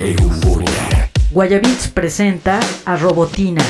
Euforia. Guayabits presenta a Robotina.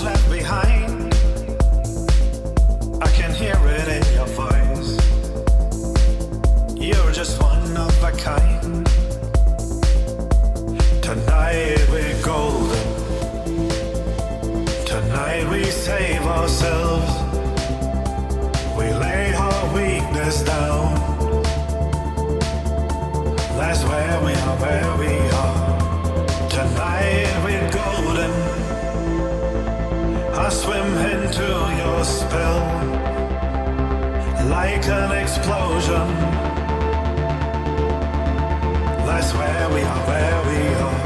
left behind. like an explosion. That's where we are, where we are.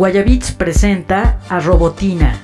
Guayabits presenta a Robotina.